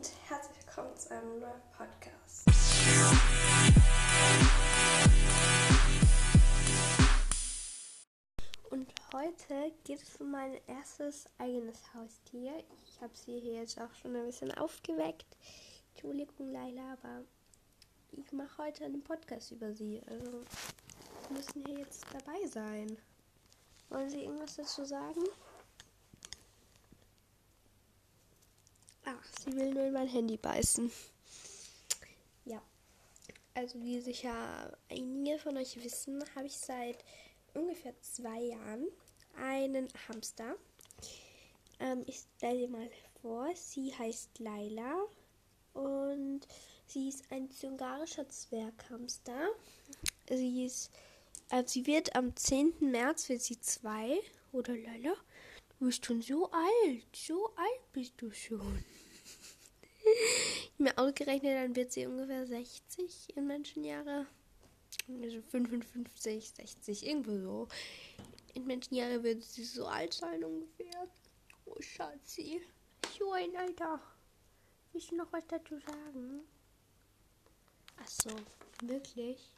und herzlich willkommen zu einem neuen Podcast. Und heute geht es um mein erstes eigenes Haustier. Ich habe sie hier jetzt auch schon ein bisschen aufgeweckt. Entschuldigung, Leila, aber ich mache heute einen Podcast über sie. Also müssen hier jetzt dabei sein. Wollen Sie irgendwas dazu sagen? Ach, sie will nur in mein Handy beißen. Ja. Also wie sicher einige von euch wissen, habe ich seit ungefähr zwei Jahren einen Hamster. Ähm, ich stelle dir mal vor, sie heißt Laila und sie ist ein zungarischer Zwerghamster. Sie ist, also sie wird am 10. März wird sie zwei, oder Laila? Du bist schon so alt. So alt bist du schon. ich mir ausgerechnet, dann wird sie ungefähr 60 in Menschenjahre. Also 55, 60, irgendwo so. In Menschenjahre wird sie so alt sein ungefähr. Oh, Schatzi. So ein Alter. Willst du noch was dazu sagen? Ach so, wirklich?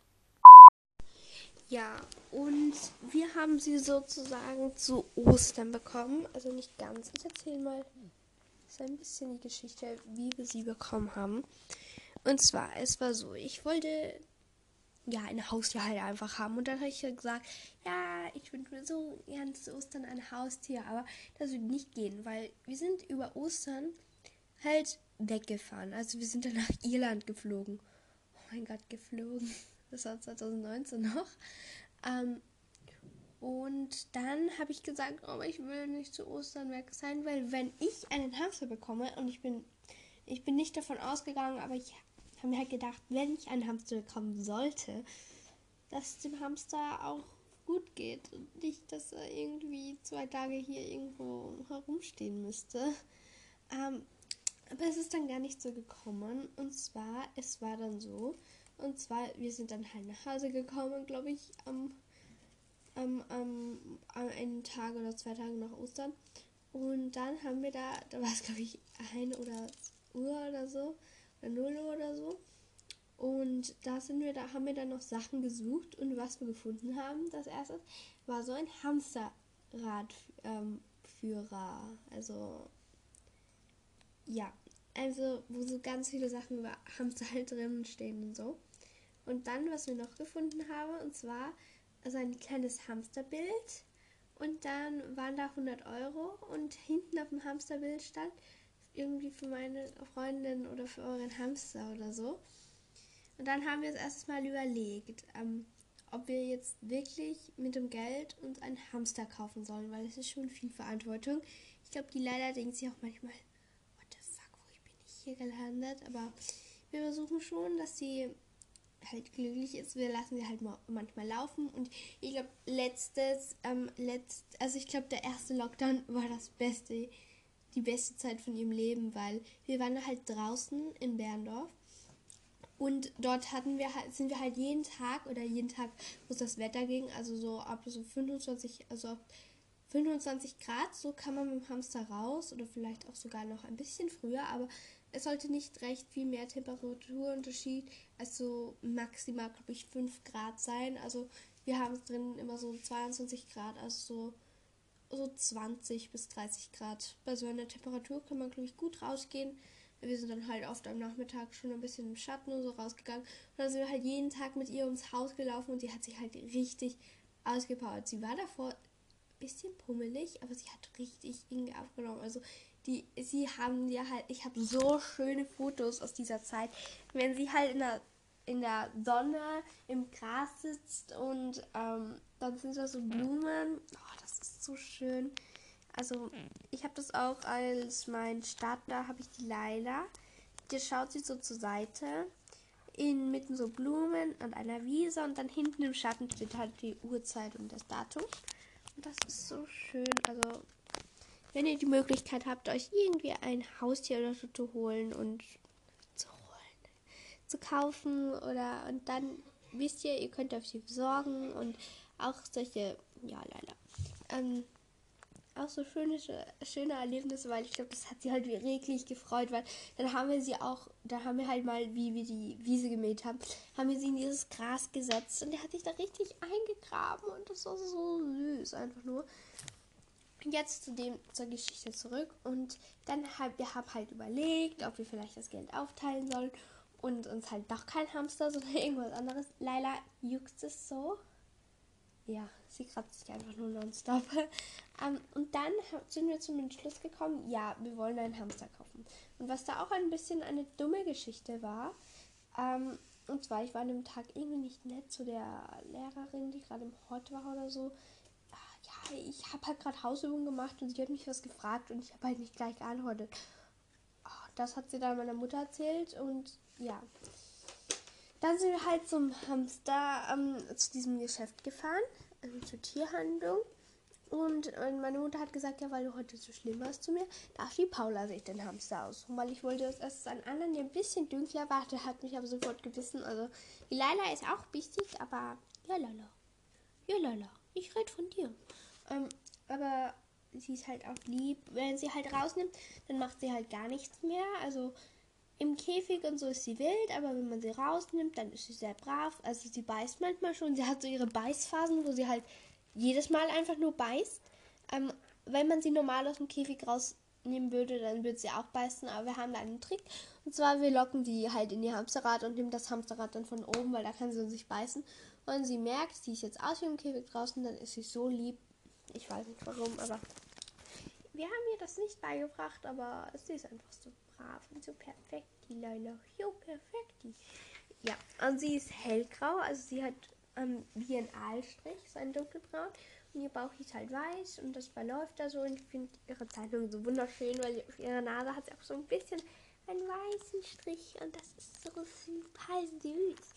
Ja, und wir haben sie sozusagen zu Ostern bekommen. Also nicht ganz. Ich erzähle mal so ein bisschen die Geschichte, wie wir sie bekommen haben. Und zwar, es war so, ich wollte ja ein Haustier halt einfach haben. Und dann habe ich gesagt, ja, ich wünsche mir so gern zu Ostern ein Haustier, aber das wird nicht gehen, weil wir sind über Ostern halt weggefahren. Also wir sind dann nach Irland geflogen. Oh mein Gott, geflogen. Das war 2019 noch. Ähm, und dann habe ich gesagt, oh, ich will nicht zu Ostern weg sein, weil wenn ich einen Hamster bekomme und ich bin, ich bin nicht davon ausgegangen, aber ich habe mir halt gedacht, wenn ich einen Hamster bekommen sollte, dass dem Hamster auch gut geht und nicht, dass er irgendwie zwei Tage hier irgendwo herumstehen müsste. Ähm, aber es ist dann gar nicht so gekommen. Und zwar, es war dann so, und zwar, wir sind dann halt nach Hause gekommen, glaube ich, am, am, am, am einen Tag oder zwei Tage nach Ostern. Und dann haben wir da, da war es glaube ich ein oder Uhr oder so, oder 0 Uhr oder so. Und da sind wir, da haben wir dann noch Sachen gesucht und was wir gefunden haben, das erste war so ein Hamsterradführer. Ähm, also ja, also wo so ganz viele Sachen über Hamster halt drin stehen und so. Und dann, was wir noch gefunden haben, und zwar also ein kleines Hamsterbild. Und dann waren da 100 Euro und hinten auf dem Hamsterbild stand irgendwie für meine Freundin oder für euren Hamster oder so. Und dann haben wir es erstmal überlegt, ähm, ob wir jetzt wirklich mit dem Geld uns einen Hamster kaufen sollen, weil es ist schon viel Verantwortung. Ich glaube, die leider denkt sich auch manchmal, what the fuck, wo bin ich hier gelandet? Aber wir versuchen schon, dass sie halt glücklich ist. Wir lassen sie halt manchmal laufen. Und ich glaube, letztes, ähm, letzt, also ich glaube, der erste Lockdown war das Beste, die beste Zeit von ihrem Leben, weil wir waren halt draußen in Berndorf. Und dort hatten wir halt, sind wir halt jeden Tag oder jeden Tag, wo es das Wetter ging, also so ab so 25, also 25 Grad, so kann man mit dem Hamster raus oder vielleicht auch sogar noch ein bisschen früher, aber es sollte nicht recht viel mehr Temperaturunterschied, also maximal, glaube ich, 5 Grad sein. Also wir haben es drin immer so 22 Grad, also so, so 20 bis 30 Grad. Bei so einer Temperatur kann man, glaube ich, gut rausgehen. Wir sind dann halt oft am Nachmittag schon ein bisschen im Schatten und so rausgegangen. Und dann sind wir halt jeden Tag mit ihr ums Haus gelaufen und die hat sich halt richtig ausgepowert. Sie war davor ein bisschen pummelig, aber sie hat richtig irgendwie aufgenommen. Also die, sie haben ja halt, ich habe so schöne Fotos aus dieser Zeit, wenn sie halt in der, in der Sonne im Gras sitzt und ähm, dann sind da so Blumen. Oh, das ist so schön. Also ich habe das auch als mein Starter, habe ich die Leila. Die schaut sie so zur Seite. Inmitten so Blumen und einer Wiese und dann hinten im Schatten steht halt die Uhrzeit und das Datum. Und das ist so schön. Also wenn ihr die Möglichkeit habt, euch irgendwie ein Haustier oder so zu holen und zu holen, zu kaufen oder und dann wisst ihr, ihr könnt auf sie besorgen und auch solche, ja leider, ähm, auch so schöne, schöne Erlebnisse, weil ich glaube, das hat sie halt wirklich gefreut, weil dann haben wir sie auch, da haben wir halt mal, wie wir die Wiese gemäht haben, haben wir sie in dieses Gras gesetzt und der hat sich da richtig eingegraben und das war so süß, einfach nur. Jetzt zu dem zur Geschichte zurück und dann haben wir haben halt überlegt, ob wir vielleicht das Geld aufteilen sollen und uns halt doch kein Hamster, sondern irgendwas anderes. Leila juckt es so. Ja, sie kratzt sich einfach nur nonstop. ähm, und dann sind wir zum Entschluss gekommen, ja, wir wollen einen Hamster kaufen. Und was da auch ein bisschen eine dumme Geschichte war, ähm, und zwar, ich war an dem Tag irgendwie nicht nett zu der Lehrerin, die gerade im Hort war oder so. Ich habe halt gerade Hausübungen gemacht und sie hat mich was gefragt und ich habe halt nicht gleich geantwortet. Oh, das hat sie dann meiner Mutter erzählt und ja. Dann sind wir halt zum Hamster, ähm, zu diesem Geschäft gefahren, also zur Tierhandlung. Und äh, meine Mutter hat gesagt, ja, weil du heute so schlimm warst zu mir, darf die Paula sich den Hamster aussuchen. Weil ich wollte das erst an anderen, der ein bisschen dunkler war, der hat mich aber sofort gebissen. Also, die Laila ist auch wichtig, aber ja, Lala. Ja, Lala. Ich rede von dir. Ähm, aber sie ist halt auch lieb. Wenn sie halt rausnimmt, dann macht sie halt gar nichts mehr. Also, im Käfig und so ist sie wild, aber wenn man sie rausnimmt, dann ist sie sehr brav. Also sie beißt manchmal schon. Sie hat so ihre Beißphasen, wo sie halt jedes Mal einfach nur beißt. Ähm, wenn man sie normal aus dem Käfig rausnehmen würde, dann würde sie auch beißen. Aber wir haben da einen Trick. Und zwar, wir locken die halt in ihr Hamsterrad und nehmen das Hamsterrad dann von oben, weil da kann sie uns nicht beißen. Und sie merkt, sie ist jetzt aus dem Käfig draußen, dann ist sie so lieb. Ich weiß nicht warum, aber wir haben ihr das nicht beigebracht, aber sie ist einfach so brav und so perfekt, die Leila. Jo, perfekt. Ja, und sie ist hellgrau, also sie hat ähm, wie ein Aalstrich, so ein dunkelbraun. Und ihr Bauch ist halt weiß und das verläuft da so. Und ich finde ihre Zeichnung so wunderschön, weil auf ihrer Nase hat sie auch so ein bisschen einen weißen Strich. Und das ist so super süß.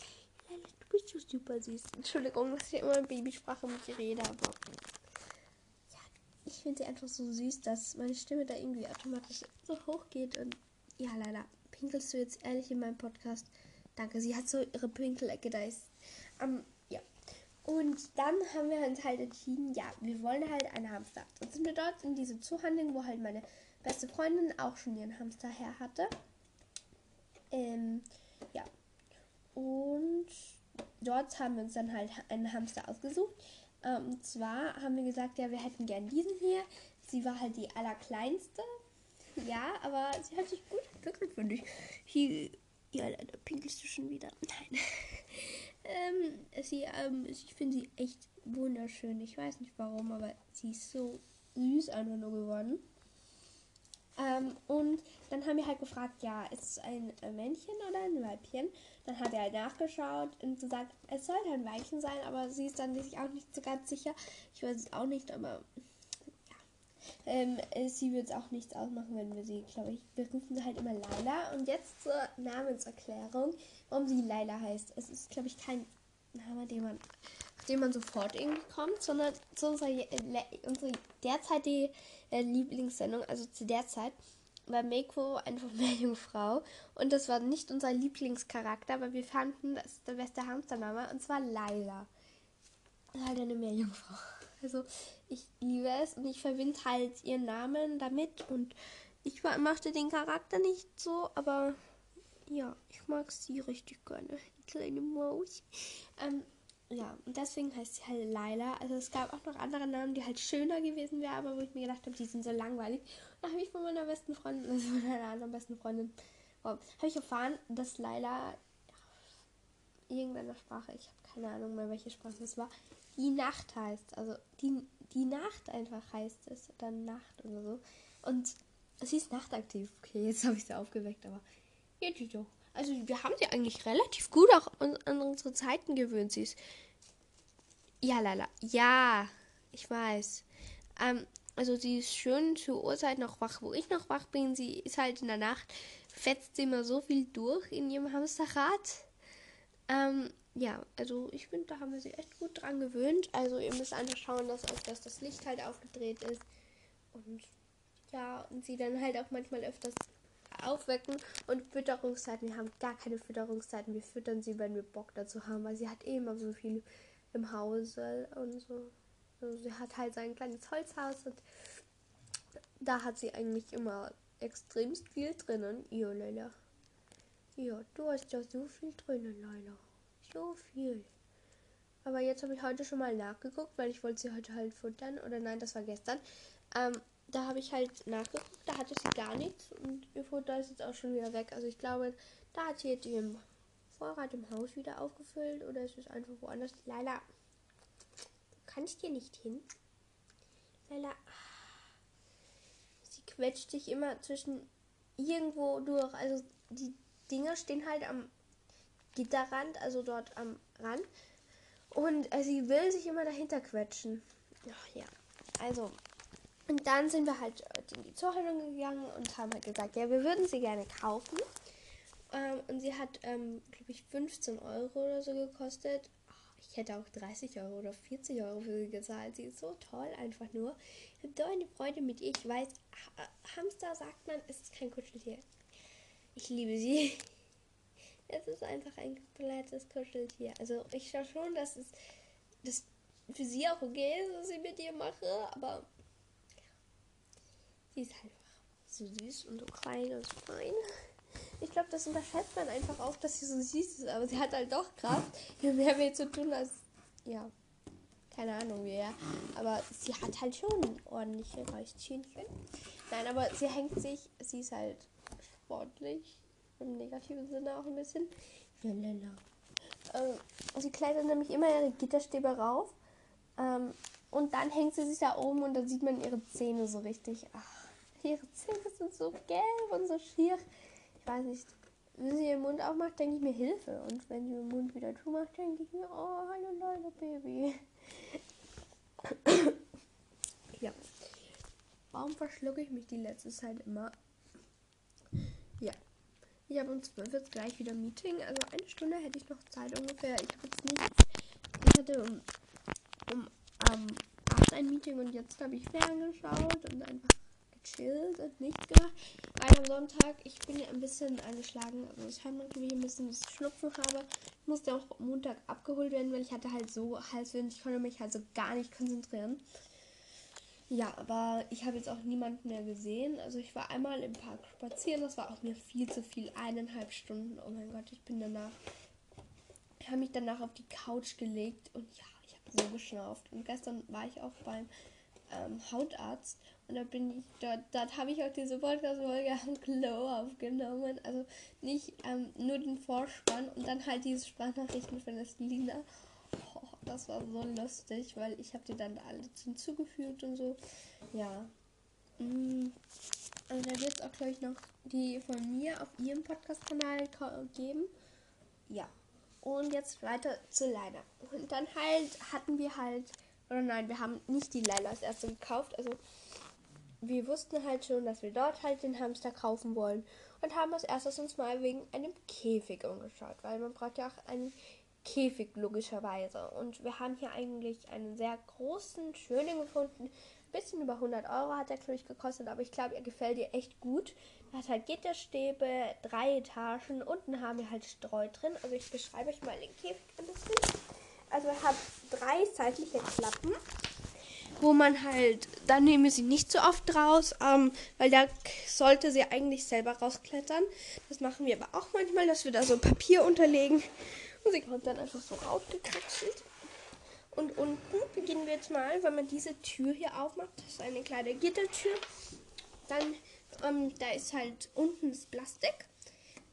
Leila, du bist so super süß. Entschuldigung, dass ich immer in Babysprache mit dir rede, aber ich finde sie einfach so süß, dass meine Stimme da irgendwie automatisch so hoch geht und ja, leider. Pinkelst du jetzt ehrlich in meinem Podcast? Danke, sie hat so ihre Pinkelecke da ist. Ähm, ja. Und dann haben wir uns halt entschieden, ja, wir wollen halt einen Hamster. Dann sind wir dort in diese Zuhandlung, wo halt meine beste Freundin auch schon ihren Hamster her hatte. Ähm, ja. Und dort haben wir uns dann halt einen Hamster ausgesucht. Ähm, und zwar haben wir gesagt, ja, wir hätten gern diesen hier. Sie war halt die allerkleinste ja, aber sie hat sich gut entwickelt, finde ich. Hier, ja, leider pinkelst du schon wieder. Nein. ähm, sie, ähm, ich finde sie echt wunderschön. Ich weiß nicht warum, aber sie ist so süß einfach nur geworden. Ähm, und dann haben wir halt gefragt, ja, ist es ein Männchen oder ein Weibchen? Dann hat er halt nachgeschaut und gesagt, es sollte ein Weibchen sein, aber sie ist dann sich auch nicht so ganz sicher. Ich weiß es auch nicht, aber ähm, sie wird es auch nichts ausmachen, wenn wir sie, glaube ich, wir rufen sie halt immer Laila. Und jetzt zur Namenserklärung, warum sie Laila heißt. Es ist, glaube ich, kein Name, den man, den man sofort irgendwie kommt, sondern zu unserer, unserer derzeitige äh, Lieblingssendung, also zu der Zeit, war Meiko einfach Meerjungfrau. Und das war nicht unser Lieblingscharakter, aber wir fanden, das ist der beste Hamstername, und zwar Laila. Halt eine Meerjungfrau. Also ich liebe es und ich verbinde halt ihren Namen damit und ich mochte den Charakter nicht so, aber ja, ich mag sie richtig gerne, die kleine Maus. Ähm, ja, und deswegen heißt sie halt Laila. Also es gab auch noch andere Namen, die halt schöner gewesen wären, aber wo ich mir gedacht habe, die sind so langweilig. Und da habe ich von meiner besten Freundin, also von einer anderen besten Freundin, wow, habe ich erfahren, dass Laila irgendeiner Sprache, ich habe keine Ahnung mehr, welche Sprache es war, die Nacht heißt. Also die, die Nacht einfach heißt es. Oder Nacht oder so. Und sie ist nachtaktiv. Okay, jetzt habe ich sie aufgeweckt, aber die doch. Also wir haben sie eigentlich relativ gut auch an, unsere Zeiten gewöhnt. Sie ist. Ja, lala. Ja, ich weiß. Ähm, also sie ist schön zur Uhrzeit noch wach, wo ich noch wach bin. Sie ist halt in der Nacht, fetzt sie immer so viel durch in ihrem Hamsterrad. Ähm, ja, also ich finde, da haben wir sie echt gut dran gewöhnt. Also ihr müsst einfach schauen, dass, dass das Licht halt aufgedreht ist. Und ja, und sie dann halt auch manchmal öfters aufwecken. Und Fütterungszeiten, wir haben gar keine Fütterungszeiten. Wir füttern sie, wenn wir Bock dazu haben, weil sie hat eh immer so viel im Hause und so. Also sie hat halt sein kleines Holzhaus und da hat sie eigentlich immer extremst viel drinnen. Ja, Leila. Ja, du hast ja so viel drinnen, Leila. So viel. Aber jetzt habe ich heute schon mal nachgeguckt, weil ich wollte sie heute halt futtern. Oder nein, das war gestern. Ähm, da habe ich halt nachgeguckt, da hatte sie gar nichts. Und ihr Futter ist jetzt auch schon wieder weg. Also ich glaube, da hat sie jetzt ihren Vorrat im Haus wieder aufgefüllt. Oder ist es einfach woanders? Leila, du kannst hier nicht hin. Leila, sie quetscht sich immer zwischen irgendwo durch. Also die Dinger stehen halt am Gitterrand, also dort am Rand. Und äh, sie will sich immer dahinter quetschen. Ach, ja, also. Und dann sind wir halt in die Zuhörung gegangen und haben halt gesagt, ja, wir würden sie gerne kaufen. Ähm, und sie hat, ähm, glaube ich, 15 Euro oder so gekostet. Ich hätte auch 30 Euro oder 40 Euro für sie gezahlt. Sie ist so toll, einfach nur. Ich habe so eine Freude mit ihr. Ich weiß, Hamster sagt man, es ist kein Kuscheltier. Ich liebe sie. Es ist einfach ein komplettes Kuscheltier. Also ich schaue schon, dass es dass für sie auch okay ist, was ich mit ihr mache, aber sie ist einfach so süß und so klein und so fein. Ich glaube, das unterschätzt man einfach auch, dass sie so süß ist, aber sie hat halt doch Kraft. Je mehr wir zu tun als, ja, keine Ahnung wie, ja. Aber sie hat halt schon ordentliche Räuschchenchen. Nein, aber sie hängt sich, sie ist halt sportlich im negativen Sinne auch ein bisschen. Lalala. Ähm, sie klettert nämlich immer ihre Gitterstäbe rauf. Ähm, und dann hängt sie sich da oben und dann sieht man ihre Zähne so richtig. Ach, ihre Zähne sind so gelb und so schier. Ich weiß nicht. Wenn sie ihren Mund aufmacht, denke ich mir Hilfe. Und wenn sie ihren Mund wieder zumacht, denke ich mir, oh, hallo Leute, Baby. ja. Warum verschlucke ich mich die letzte Zeit immer? Ja. Ich habe um 12 jetzt gleich wieder Meeting. Also eine Stunde hätte ich noch Zeit ungefähr. Ich habe jetzt nicht. Ich hatte um, um ähm, 8 ein Meeting und jetzt habe ich ferngeschaut und einfach gechillt und nichts gemacht. Weil am Sonntag, ich bin ja ein bisschen angeschlagen. Also ich habe natürlich ein bisschen das Schnupfen habe. Ich musste auch Montag abgeholt werden, weil ich hatte halt so Halswind. Ich konnte mich halt so gar nicht konzentrieren. Ja, aber ich habe jetzt auch niemanden mehr gesehen. Also ich war einmal im Park spazieren, das war auch mir viel zu viel. Eineinhalb Stunden. Oh mein Gott, ich bin danach. Ich habe mich danach auf die Couch gelegt und ja, ich habe so geschnauft. Und gestern war ich auch beim ähm, Hautarzt und da bin ich dort, dort habe ich auch diese Podcast-Folge am Glow aufgenommen. Also nicht ähm, nur den Vorspann und dann halt diese Sprachnachrichten von der Selina das war so lustig, weil ich habe die dann alle hinzugefügt und so. Ja. Mm. Also da wird es auch, glaube ich, noch die von mir auf ihrem Podcast-Kanal geben. Ja. Und jetzt weiter zu Leila. Und dann halt hatten wir halt, oder nein, wir haben nicht die Leila als erste gekauft. Also wir wussten halt schon, dass wir dort halt den Hamster kaufen wollen. Und haben als erstes uns mal wegen einem Käfig umgeschaut. Weil man braucht ja auch einen Käfig logischerweise. Und wir haben hier eigentlich einen sehr großen, schönen gefunden. Ein bisschen über 100 Euro hat er, glaube ich, gekostet, aber ich glaube, er gefällt dir echt gut. Er hat halt Gitterstäbe, drei Etagen. Unten haben wir halt Streu drin. Also ich beschreibe euch mal den Käfig ein bisschen. Also er hat drei seitliche Klappen wo man halt, dann nehmen wir sie nicht so oft raus, ähm, weil da sollte sie eigentlich selber rausklettern. Das machen wir aber auch manchmal, dass wir da so Papier unterlegen und sie kommt dann einfach so rausgekraxelt. Und unten beginnen wir jetzt mal, wenn man diese Tür hier aufmacht. Das ist eine kleine Gittertür. Dann, ähm, da ist halt unten das Plastik.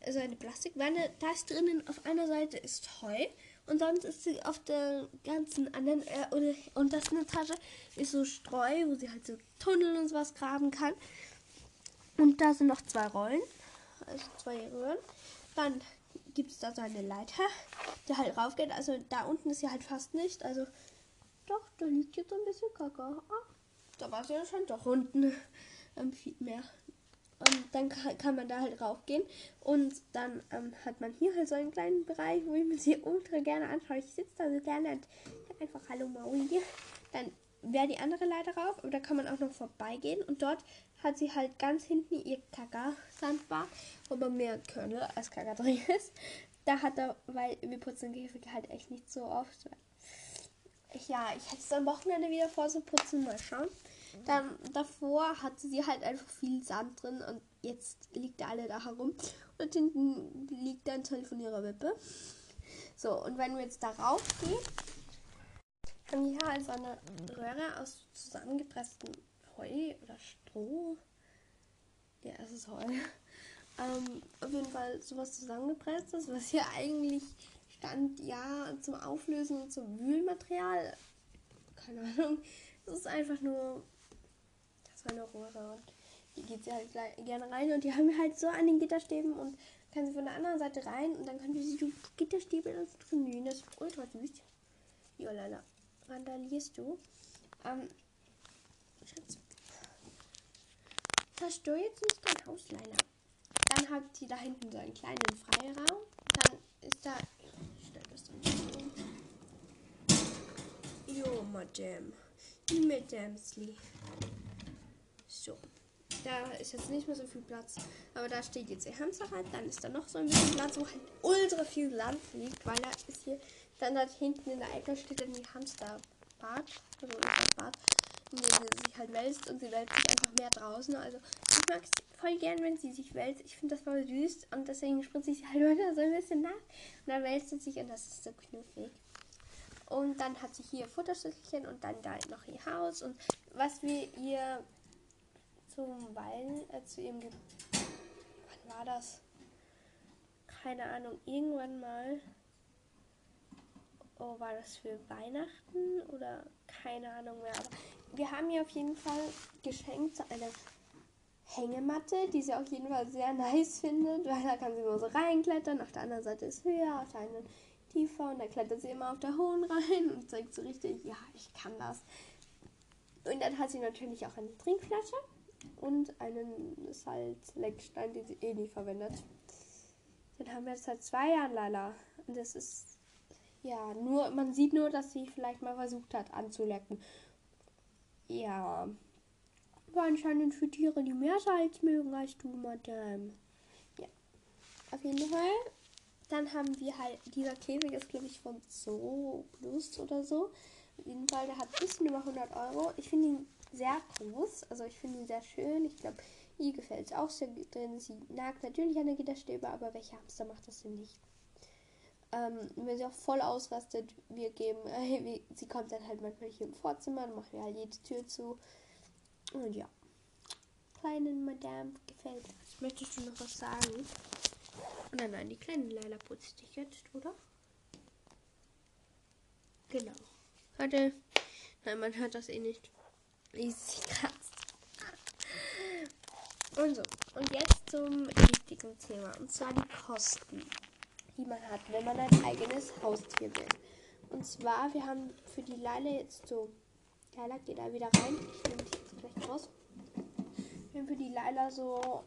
Also eine Plastikwanne. Da ist drinnen auf einer Seite ist Heu. Und sonst ist sie auf der ganzen anderen äh, untersten Etage ist so Streu, wo sie halt so Tunnel und sowas graben kann. Und da sind noch zwei Rollen. Also zwei Röhren. Dann gibt es da so eine Leiter, die halt raufgeht. Also da unten ist sie halt fast nicht. Also doch, da liegt jetzt ein bisschen Kacke. Ah, da war sie schon doch unten ähm, viel mehr. Und dann kann, man da halt raufgehen. Und dann ähm, hat man hier halt so einen kleinen Bereich, wo ich mir sie ultra gerne anschaue. Ich sitze da so gerne und einfach Hallo Maui. Dann wäre die andere Leiter rauf, aber da kann man auch noch vorbeigehen. Und dort hat sie halt ganz hinten ihr Kaka-Sandbar, wo man mehr Körner als Kaka drin ist. Da hat er, weil wir putzen Käfige halt echt nicht so oft. Ich, ja, ich hätte es am Wochenende wieder vor zu putzen, mal schauen. Dann davor hatte sie halt einfach viel Sand drin und jetzt liegt da alle da herum. Und hinten liegt ein Teil von ihrer Wippe. So, und wenn wir jetzt darauf gehen, haben wir hier also eine Röhre aus zusammengepresstem Heu oder Stroh. Ja, es ist Heu. Ähm, auf jeden Fall sowas zusammengepresstes, was hier eigentlich stand, ja, zum Auflösen und zum Wühlmaterial. Keine Ahnung. Es ist einfach nur. Das war eine Röhre und die geht sie halt gerne rein und die haben wir halt so an den Gitterstäben und kann sie von der anderen Seite rein und dann können sie die Gitterstäbe dann drin Das ist ultra süß. Jolala, randalierst du? Ähm, Schatz. Zerstör jetzt nicht dein Haus, Leila. Dann hat sie da hinten so einen kleinen Freiraum. Dann ist da. Stell das dann Jo, Madame. Madamesli. So. Da ist jetzt nicht mehr so viel Platz. Aber da steht jetzt ihr Hamsterrad. Dann ist da noch so ein bisschen Platz, wo halt ultra viel Land liegt, weil da ist hier. Dann da hinten in der Ecke steht dann die Hamsterbad. Also das Bad in dem sie sich halt wälzt und sie wälzt sich einfach mehr draußen. Also ich mag es voll gern, wenn sie sich wälzt. Ich finde das voll süß und deswegen spritze ich halt wieder so ein bisschen nach. Und dann wälzt sie sich und das ist so knuffig. Und dann hat sie hier Futterschüsselchen und dann da noch ihr Haus. Und was wir ihr zum Weilen, äh, zu ihrem Ge Wann war das? Keine Ahnung, irgendwann mal. Oh, war das für Weihnachten oder keine Ahnung mehr. Aber wir haben ihr auf jeden Fall geschenkt so eine Hängematte, die sie auf jeden Fall sehr nice findet, weil da kann sie immer so reinklettern. Auf der anderen Seite ist höher, auf der anderen tiefer und da klettert sie immer auf der hohen rein und zeigt so richtig, ja, ich kann das. Und dann hat sie natürlich auch eine Trinkflasche und einen Salzleckstein, den sie eh nie verwendet. Den haben wir jetzt seit zwei Jahren, Lala. Und das ist, ja, nur, man sieht nur, dass sie vielleicht mal versucht hat anzulecken. Ja. Aber anscheinend für Tiere, die mehr Salz mögen als du, Madame. Ja. Auf jeden Fall. Dann haben wir halt, dieser Käfig ist, glaube ich, von Zoo Plus oder so. Auf jeden Fall, der hat ein bisschen über 100 Euro. Ich finde ihn sehr groß. Also ich finde ihn sehr schön. Ich glaube, ihr gefällt es auch sehr drin. Sie nagt natürlich an der Gitterstäbe, aber welcher Hamster macht das denn nicht? Ähm, wenn sie auch voll ausrastet, wir geben, äh, sie kommt dann halt manchmal hier im Vorzimmer, dann machen wir halt jede Tür zu. Und ja. Kleinen Madame gefällt das. Möchtest du noch was sagen? Nein, nein, die kleine Leila putzt dich jetzt, oder? Genau. Warte. Nein, man hört das eh nicht. Wie sie kratzt. Und so. Und jetzt zum wichtigen Thema. Und zwar die Kosten die man hat, wenn man ein eigenes Haustier will. Und zwar, wir haben für die Leile jetzt so, Leila geht da wieder rein, ich nehme dich jetzt gleich raus. Wir haben für die Leila so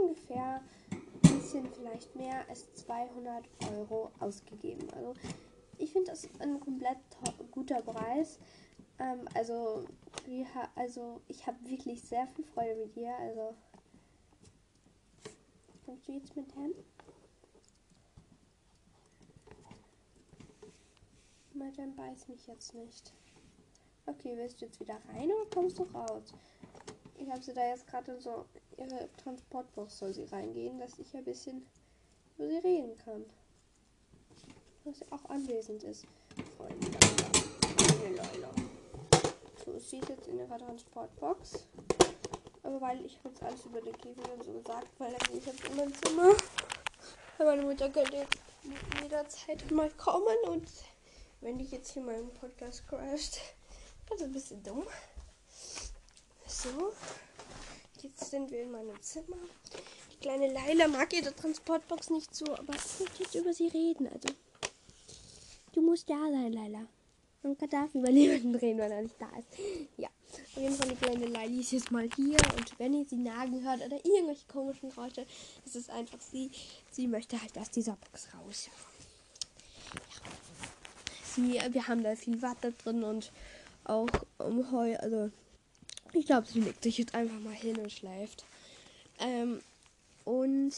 ungefähr ein bisschen vielleicht mehr als 200 Euro ausgegeben. Also ich finde das ein komplett guter Preis. Ähm, also, wir, also ich habe wirklich sehr viel Freude mit dir. Also kommst du jetzt mit hin? Madame beißt mich jetzt nicht. Okay, willst du jetzt wieder rein oder kommst du raus? Ich habe sie da jetzt gerade so, ihre Transportbox soll sie reingehen, dass ich ein bisschen über sie reden kann. Dass sie auch anwesend ist. Freunde. So, sie ist jetzt in ihrer Transportbox. Aber weil ich habe jetzt alles über den Käfig und so gesagt, weil ich jetzt in mein Zimmer. meine Mutter könnte jederzeit mal kommen und wenn ich jetzt hier meinen Podcast crasht. Das ist ein bisschen dumm. So, jetzt sind wir in meinem Zimmer. Die kleine Leila mag ihre Transportbox nicht so, aber ich möchte jetzt über sie reden. Also, du musst da sein, Leila. Man darf über niemanden reden, weil er nicht da ist. Ja, auf jeden Fall die kleine Leila ist jetzt mal hier. Und wenn ihr sie nagen hört oder irgendwelche komischen Geräusche, ist es einfach sie. Sie möchte halt aus dieser Box raus. Ja sie, wir haben da viel Watte drin und auch um Heu. Also ich glaube, sie legt sich jetzt einfach mal hin und schläft. Ähm, und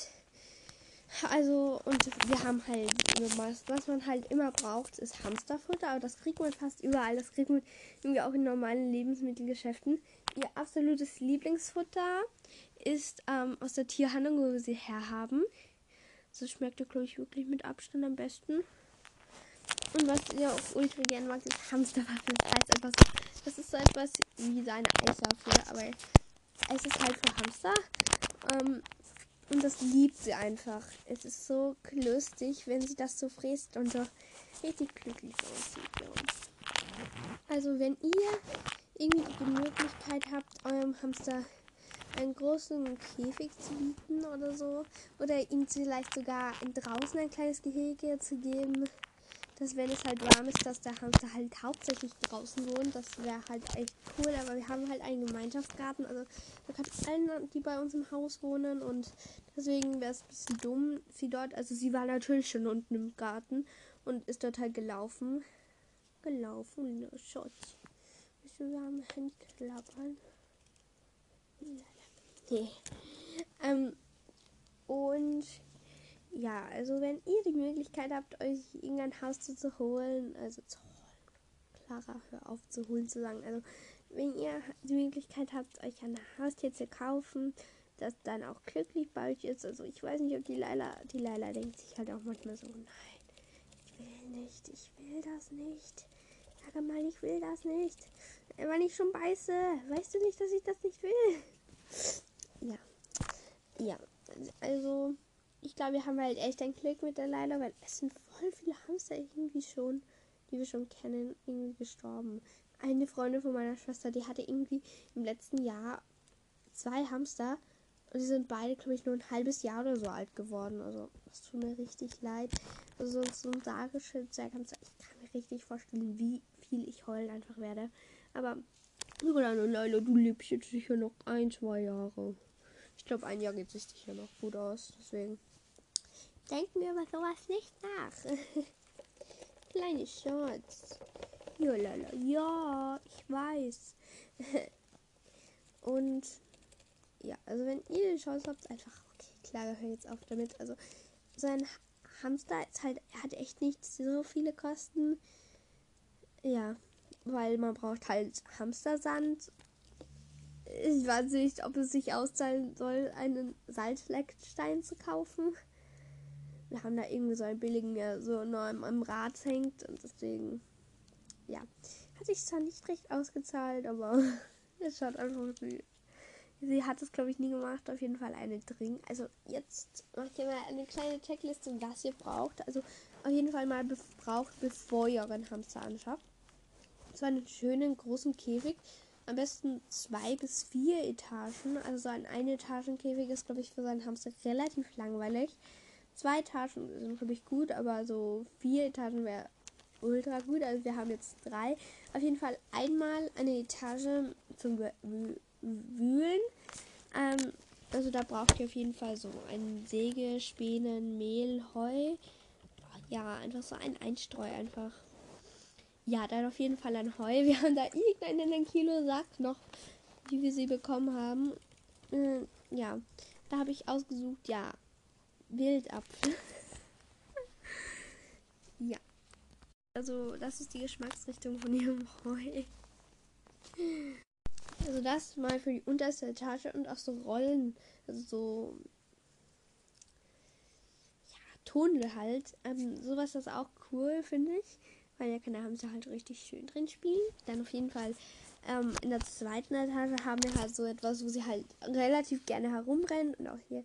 also, und wir haben halt, was, man halt immer braucht, ist Hamsterfutter, aber das kriegt man fast überall. Das kriegt man irgendwie auch in normalen Lebensmittelgeschäften. ihr absolutes Lieblingsfutter ist ähm, aus der Tierhandlung, wo wir sie herhaben. Das schmeckt, glaube ich, wirklich mit Abstand am besten. Und was ihr auch ultra gerne mag, ist Hamsterwaffeln. Das heißt so, das ist so etwas wie seine Eiswaffe, aber es ist halt für Hamster. Ähm, und das liebt sie einfach. Es ist so lustig, wenn sie das so frisst und so richtig glücklich aussieht. Also wenn ihr irgendwie die Möglichkeit habt, eurem Hamster einen großen Käfig zu bieten oder so, oder ihm vielleicht sogar draußen ein kleines Gehege zu geben, dass wenn es halt warm ist, dass der Hamster halt hauptsächlich draußen wohnt. Das wäre halt echt cool, aber wir haben halt einen Gemeinschaftsgarten. Also da kann allen, die bei uns im Haus wohnen und deswegen wäre es ein bisschen dumm, sie dort, also sie war natürlich schon unten im Garten und ist dort halt gelaufen. Gelaufen, ne, Schatz. Wir haben Handklappern. Nee. Ähm, und ja, also wenn ihr die Möglichkeit habt, euch irgendein Haus zu holen, also zu holen, Clara, hör auf zu holen zu sagen, also wenn ihr die Möglichkeit habt, euch ein Haustier zu kaufen, das dann auch glücklich bei euch ist, also ich weiß nicht, ob die Leila, die Leila denkt sich halt auch manchmal so, nein, ich will nicht, ich will das nicht. Sag mal, ich will das nicht. Wenn ich schon beiße, weißt du nicht, dass ich das nicht will? Ja. Ja, also ich glaube, wir haben halt echt ein Glück mit der Leila, weil es sind voll viele Hamster irgendwie schon, die wir schon kennen, irgendwie gestorben. Eine Freundin von meiner Schwester, die hatte irgendwie im letzten Jahr zwei Hamster und die sind beide, glaube ich, nur ein halbes Jahr oder so alt geworden. Also, das tut mir richtig leid. Also, so ein Zwerghamster, ich kann mir richtig vorstellen, wie viel ich heulen einfach werde. Aber, kleine Leila, du lebst jetzt sicher noch ein, zwei Jahre. Ich glaube, ein Jahr geht sich sicher noch gut aus. Deswegen denken wir über sowas nicht nach. Kleine Schatz. Ja, lala. ja, ich weiß. Und ja, also wenn ihr die Chance habt, einfach, okay, klar, hör jetzt auf damit. Also sein Hamster ist halt, hat echt nicht so viele Kosten. Ja, weil man braucht halt Hamstersand. Ich weiß nicht, ob es sich auszahlen soll, einen Salzleckstein zu kaufen wir haben da irgendwie so einen billigen, der so nur am, am Rad hängt und deswegen, ja, hat sich zwar nicht recht ausgezahlt, aber es schaut einfach süß. Sie hat es, glaube ich, nie gemacht. Auf jeden Fall eine Dring. Also jetzt mache ich mal eine kleine Checkliste, was ihr braucht. Also auf jeden Fall mal braucht, bevor ihr euren Hamster anschafft. So einen schönen großen Käfig. Am besten zwei bis vier Etagen. Also so ein Ein-Etagen-Käfig ist, glaube ich, für seinen Hamster relativ langweilig. Zwei Etagen sind, glaube ich, gut, aber so vier Etagen wäre ultra gut. Also wir haben jetzt drei. Auf jeden Fall einmal eine Etage zum Wühlen. Ähm, also da braucht ihr auf jeden Fall so einen Säge, Spänen, Mehl, Heu. Ja, einfach so ein Einstreu einfach. Ja, dann auf jeden Fall ein Heu. Wir haben da irgendeinen Kilo Sack noch, die wir sie bekommen haben. Äh, ja, da habe ich ausgesucht, ja, Wildapfel. ja. Also, das ist die Geschmacksrichtung von ihrem Heu. Also, das mal für die unterste Etage und auch so Rollen, also so. Ja, Tonle halt. Ähm, sowas ist auch cool, finde ich. Weil da kann der Hamster halt richtig schön drin spielen. Dann auf jeden Fall ähm, in der zweiten Etage haben wir halt so etwas, wo sie halt relativ gerne herumrennen und auch hier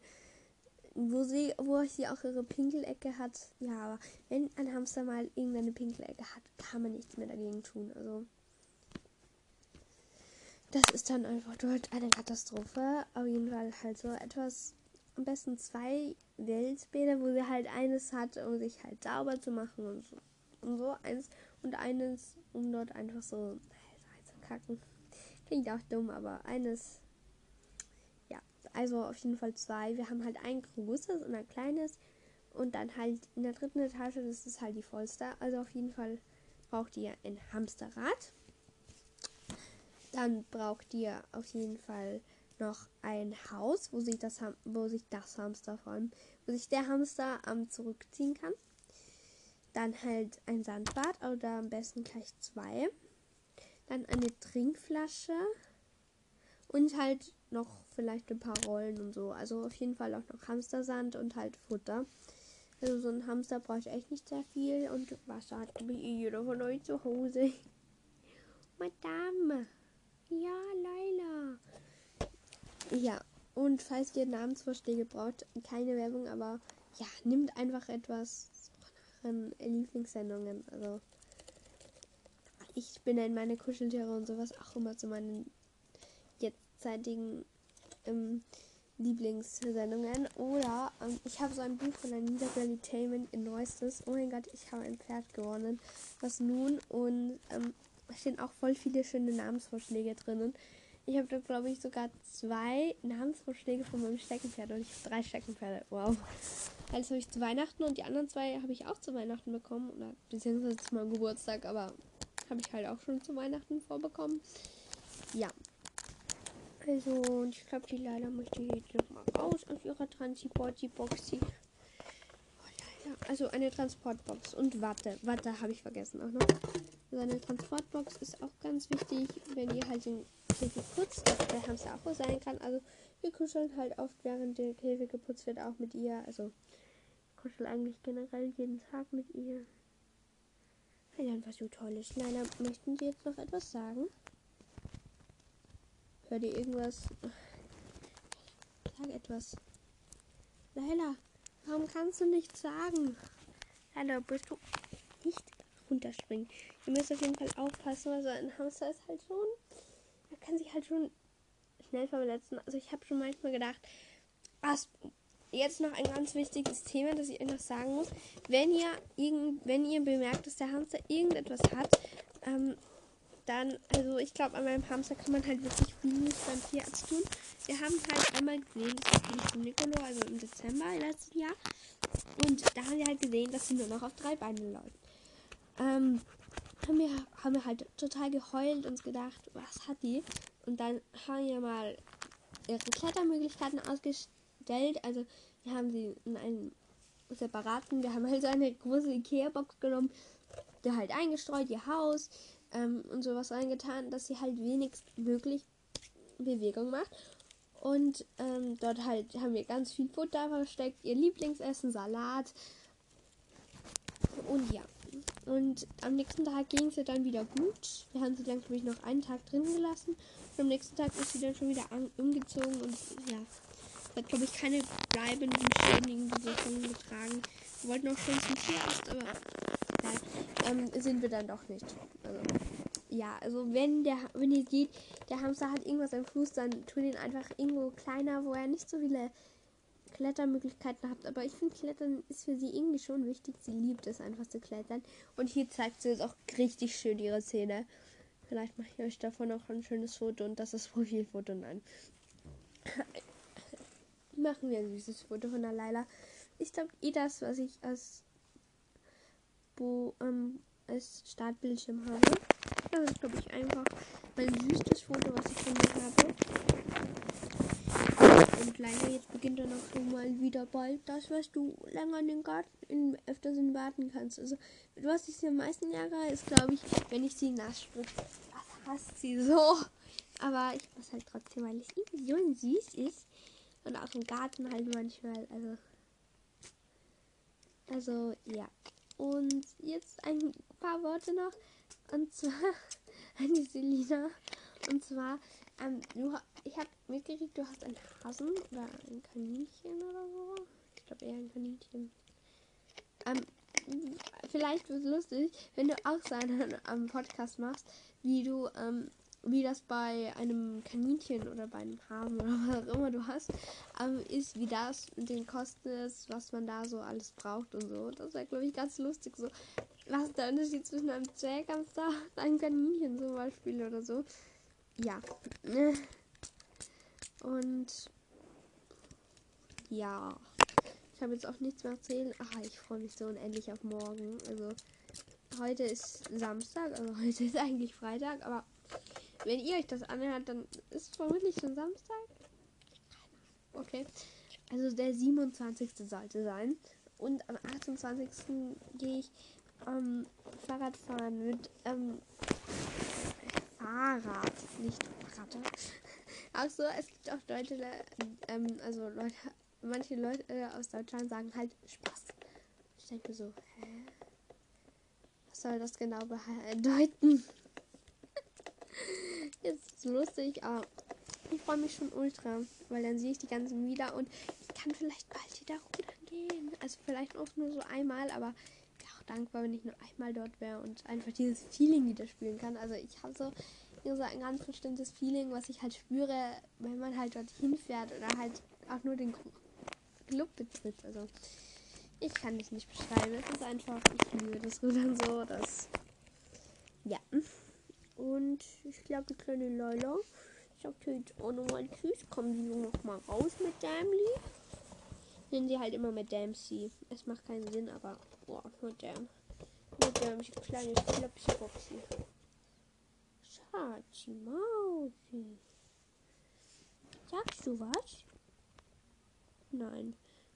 wo sie, wo sie auch ihre Pinkelecke hat. Ja, aber wenn ein Hamster mal irgendeine Pinkelecke hat, kann man nichts mehr dagegen tun. Also das ist dann einfach dort eine Katastrophe. Auf jeden Fall halt so etwas, am besten zwei Weltbäder, wo sie halt eines hat, um sich halt sauber zu machen und so. Und so eins und eines, um dort einfach so kacken. Klingt auch dumm, aber eines also auf jeden Fall zwei. Wir haben halt ein großes und ein kleines. Und dann halt in der dritten Etage, das ist halt die vollste. Also auf jeden Fall braucht ihr ein Hamsterrad. Dann braucht ihr auf jeden Fall noch ein Haus, wo sich das, wo sich das Hamster vor allem, wo sich der Hamster ähm, zurückziehen kann. Dann halt ein Sandbad oder am besten gleich zwei. Dann eine Trinkflasche Und halt noch vielleicht ein paar Rollen und so. Also auf jeden Fall auch noch Hamstersand und halt Futter. Also so ein Hamster braucht echt nicht sehr viel. Und Wasser hat ich jeder von euch zu Hause. Madame. Ja, Laila. Ja, und falls ihr Namensvorschläge braucht, keine Werbung, aber ja, nimmt einfach etwas euren Lieblingssendungen. Also ich benenne meine Kuscheltiere und sowas auch immer zu meinen jetzigen ähm, Lieblingssendungen. Oder ähm, ich habe so ein Buch von Anita Tainment in Neuestes. Oh mein Gott, ich habe ein Pferd gewonnen. Was nun? Und ähm, stehen auch voll viele schöne Namensvorschläge drinnen. Ich habe da, glaube ich, sogar zwei Namensvorschläge von meinem Steckenpferd und ich habe drei Steckenpferde. Wow. Also habe ich zu Weihnachten und die anderen zwei habe ich auch zu Weihnachten bekommen. Oder beziehungsweise zu meinem Geburtstag, aber habe ich halt auch schon zu Weihnachten vorbekommen. Ja. Also, und ich glaube, die Leila möchte jetzt nochmal raus aus ihrer Transporti-Boxi. Oh, also eine Transportbox und Watte. Watte habe ich vergessen auch noch. Also eine Transportbox ist auch ganz wichtig, wenn ihr halt den Käfig putzt, dass der Hamster auch sein kann. Also wir kuscheln halt oft, während der Käfig geputzt wird, auch mit ihr. Also kuschel eigentlich generell jeden Tag mit ihr. Weil einfach so toll ist. Leila, möchten Sie jetzt noch etwas sagen? Hört ihr irgendwas? Sag etwas. Leila, warum kannst du nichts sagen? Leila, bist du nicht runterspringen? Ihr müsst auf jeden Fall aufpassen, weil so ein Hamster ist halt schon. Er kann sich halt schon schnell verletzen. Also ich habe schon manchmal gedacht, was jetzt noch ein ganz wichtiges Thema, das ich euch noch sagen muss. Wenn ihr, irgend, wenn ihr bemerkt, dass der Hamster irgendetwas hat, ähm, dann, also ich glaube, an meinem Hamster kann man halt wirklich wenig beim Tierarzt tun. Wir haben halt einmal gesehen, das ist im Nicolo, also im Dezember letzten Jahr. Und da haben wir halt gesehen, dass sie nur noch auf drei Beinen läuft. Ähm, haben wir, haben wir halt total geheult und gedacht, was hat die? Und dann haben wir mal ihre Klettermöglichkeiten ausgestellt. Also wir haben sie in einem separaten, wir haben halt so eine große Ikea-Box genommen, der halt eingestreut, ihr Haus ähm, und sowas reingetan, dass sie halt wenigstmöglich Bewegung macht. Und ähm, dort halt haben wir ganz viel Futter versteckt, ihr Lieblingsessen, Salat. Und ja. Und am nächsten Tag ging es ihr dann wieder gut. Wir haben sie dann, glaube ich, noch einen Tag drin gelassen. Und am nächsten Tag ist sie dann schon wieder umgezogen und ja, hat, glaube ich, keine bleibenden Schäden Wirkungen getragen. Wir wollten auch schon zum Tierarzt, aber ähm, sind wir dann doch nicht. Also, ja, also wenn der, wenn ihr geht, der Hamster hat irgendwas am Fuß, dann tun ihn einfach irgendwo kleiner, wo er nicht so viele Klettermöglichkeiten habt. Aber ich finde, Klettern ist für sie irgendwie schon wichtig. Sie liebt es einfach zu klettern. Und hier zeigt sie jetzt auch richtig schön ihre Zähne. Vielleicht mache ich euch davon noch ein schönes Foto und das ist Profilfoto. Nein. Machen wir ein süßes Foto von der Laila. Ich glaube, eh das, was ich als, Bo, ähm, als Startbildschirm habe. Das ist, glaube ich, einfach mein süßes Foto, was ich von mir habe. Und leider jetzt beginnt dann auch schon mal wieder bald das, was du länger in den Garten in, öfters in warten kannst. Also was ich sie am meisten ärgere, ist glaube ich, wenn ich sie nass spritze. Was hasst sie so? Aber ich muss halt trotzdem, weil es irgendwie so süß ist. Und auch im Garten halt manchmal. Also. Also, ja. Und jetzt ein paar Worte noch. Und zwar an die Selina. Und zwar, ähm, du, ich habe mitgekriegt, du hast einen Hasen oder ein Kaninchen oder so. Ich glaube eher ein Kaninchen. Ähm, vielleicht wird es lustig, wenn du auch so einen ähm, Podcast machst, wie du ähm, wie das bei einem Kaninchen oder bei einem Hasen oder was auch immer du hast, ähm, ist, wie das mit den Kosten ist, was man da so alles braucht und so. Das wäre, glaube ich, ganz lustig. So, was ist der Unterschied zwischen einem Zwerghamster und einem Kaninchen zum Beispiel oder so. Ja. Und ja. Ich habe jetzt auch nichts mehr erzählen. Ah, ich freue mich so unendlich auf morgen. Also heute ist Samstag, also heute ist eigentlich Freitag, aber wenn ihr euch das anhört, dann ist es vermutlich schon Samstag. Okay. Also der 27. sollte sein. Und am 28. gehe ich ähm, Fahrrad fahren mit ähm, Fahrrad, nicht Fahrrad. Auch so, es gibt auch Leute, ähm, also Leute, manche Leute äh, aus Deutschland sagen halt Spaß. Ich denke so, hä? Was soll das genau bedeuten? Jetzt ist lustig, aber ich freue mich schon ultra, weil dann sehe ich die ganzen wieder und ich kann vielleicht bald wieder rudern gehen. Also vielleicht auch nur so einmal, aber ich wäre auch dankbar, wenn ich nur einmal dort wäre und einfach dieses Feeling wieder spüren kann. Also ich habe so, so ein ganz bestimmtes Feeling, was ich halt spüre, wenn man halt dorthin fährt oder halt auch nur den Club betritt. Also ich kann dich nicht beschreiben. Es ist einfach, ich liebe das Rudern so, das ja. Und ich glaube, die kleine Leila sagt jetzt auch nochmal Tschüss. Kommen die noch mal raus mit Damly. Nennen sie halt immer mit Dempsey. Es macht keinen Sinn, aber boah, mit Dam. Mit Dempsey, kleine Flopsy Boxy. Schatzi Mausi. Sagst du was? Nein.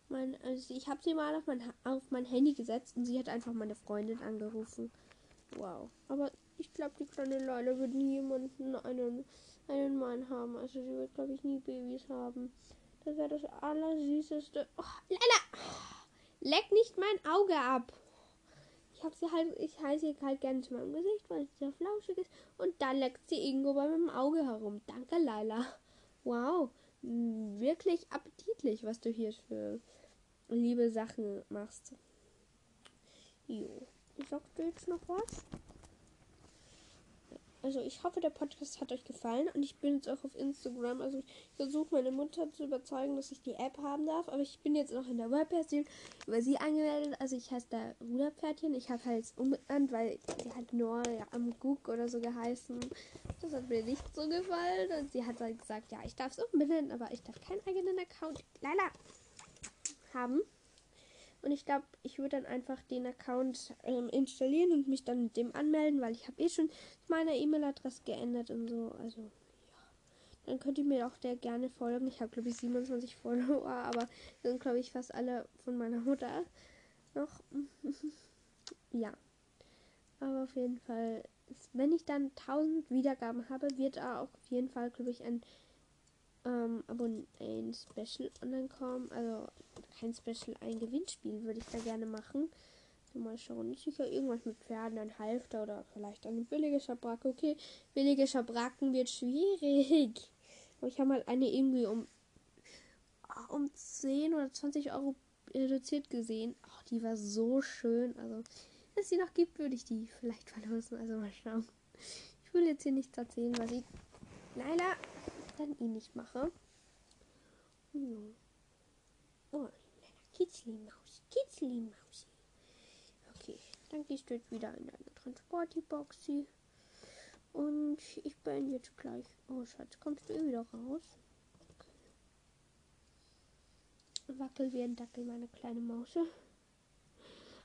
Mein, also ich habe sie mal auf mein, auf mein Handy gesetzt und sie hat einfach meine Freundin angerufen. Wow. Aber ich glaube, die kleine Leila wird nie jemanden einen, einen Mann haben. Also sie wird, glaube ich, nie Babys haben. Das wäre das Allersüßeste. Oh, Leila! Leck nicht mein Auge ab! Ich habe sie halt, ich halte sie halt gerne zu meinem Gesicht, weil sie sehr flauschig ist. Und dann leckt sie irgendwo bei meinem Auge herum. Danke, Leila. Wow. Wirklich appetitlich, was du hier für liebe Sachen machst. Jo. Sagst du jetzt noch was? Also ich hoffe, der Podcast hat euch gefallen und ich bin jetzt auch auf Instagram. Also ich versuche meine Mutter zu überzeugen, dass ich die App haben darf. Aber ich bin jetzt noch in der Webversion über sie angemeldet. Also ich heiße da Ruderpferdchen. Ich habe halt umbenannt, weil sie hat nur ja, am Gug oder so geheißen. Das hat mir nicht so gefallen. Und sie hat halt gesagt, ja, ich darf es umbenennen, aber ich darf keinen eigenen Account leider haben. Und ich glaube, ich würde dann einfach den Account ähm, installieren und mich dann mit dem anmelden, weil ich habe eh schon meine E-Mail-Adresse geändert und so. Also, ja. Dann könnt ihr mir auch der gerne folgen. Ich habe, glaube ich, 27 Follower, aber sind, glaube ich, fast alle von meiner Mutter noch. ja. Aber auf jeden Fall, wenn ich dann 1000 Wiedergaben habe, wird auch auf jeden Fall, glaube ich, ein ähm, Abon ein Special online kommen. Also kein Special, ein Gewinnspiel würde ich da gerne machen. Mal schauen. Sicher irgendwas mit Pferden, ein Halfter oder vielleicht eine billige Schabracke. Okay, billige Schabracken wird schwierig. Aber ich habe mal eine irgendwie um, um 10 oder 20 Euro reduziert gesehen. Oh, die war so schön. Also, wenn es die noch gibt, würde ich die vielleicht verlosen. Also mal schauen. Ich will jetzt hier nichts erzählen, was ich leider dann eh nicht mache. Ja. Oh, Kitzli-Maus, Kitzli-Maus. Okay, dann gehst du jetzt wieder in deine Transporti-Boxi. Und ich bin jetzt gleich. Oh, Schatz, kommst du eh wieder raus? Wackel wie ein Dackel, meine kleine Mause.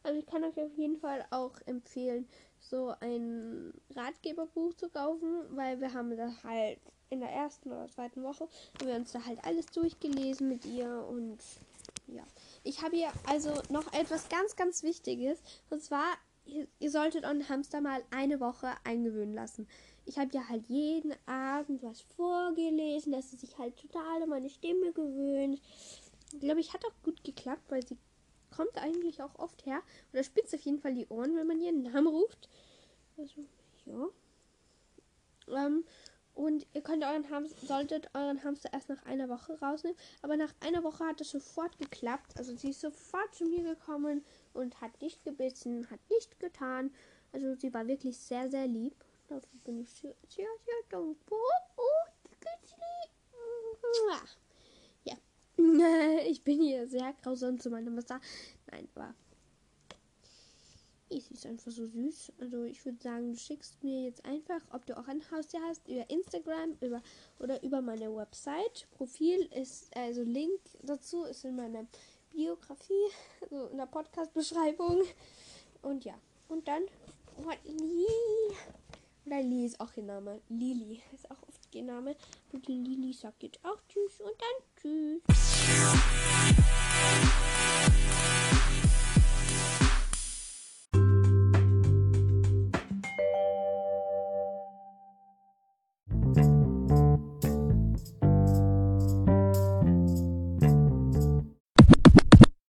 Also ich kann euch auf jeden Fall auch empfehlen, so ein Ratgeberbuch zu kaufen, weil wir haben da halt in der ersten oder zweiten Woche haben wir uns da halt alles durchgelesen mit ihr und ja. Ich habe hier also noch etwas ganz, ganz Wichtiges. Und zwar, ihr, solltet euren Hamster mal eine Woche eingewöhnen lassen. Ich habe ja halt jeden Abend was vorgelesen, dass sie sich halt total an meine Stimme gewöhnt. Ich glaube, ich hat auch gut geklappt, weil sie kommt eigentlich auch oft her. Oder spitzt auf jeden Fall die Ohren, wenn man ihren Namen ruft. Also, ja. Ähm, und ihr könnt euren Hamster, solltet euren Hamster erst nach einer Woche rausnehmen. Aber nach einer Woche hat es sofort geklappt. Also sie ist sofort zu mir gekommen und hat nicht gebissen, hat nicht getan. Also sie war wirklich sehr, sehr lieb. Dafür bin ich sehr, sehr, sehr dankbar. Oh, ja. Ich bin hier sehr grausam zu meinem Wasser. Nein, aber Sie ist einfach so süß. Also ich würde sagen, du schickst mir jetzt einfach, ob du auch ein Haustier hast, über Instagram über, oder über meine Website. Profil ist, also Link dazu ist in meiner Biografie, also in der Podcast-Beschreibung. Und ja, und dann, oh, Lili. Oder Lili ist auch ihr Name. Lili ist auch oft ihr Name. Und die Lili sagt jetzt auch Tschüss und dann Tschüss.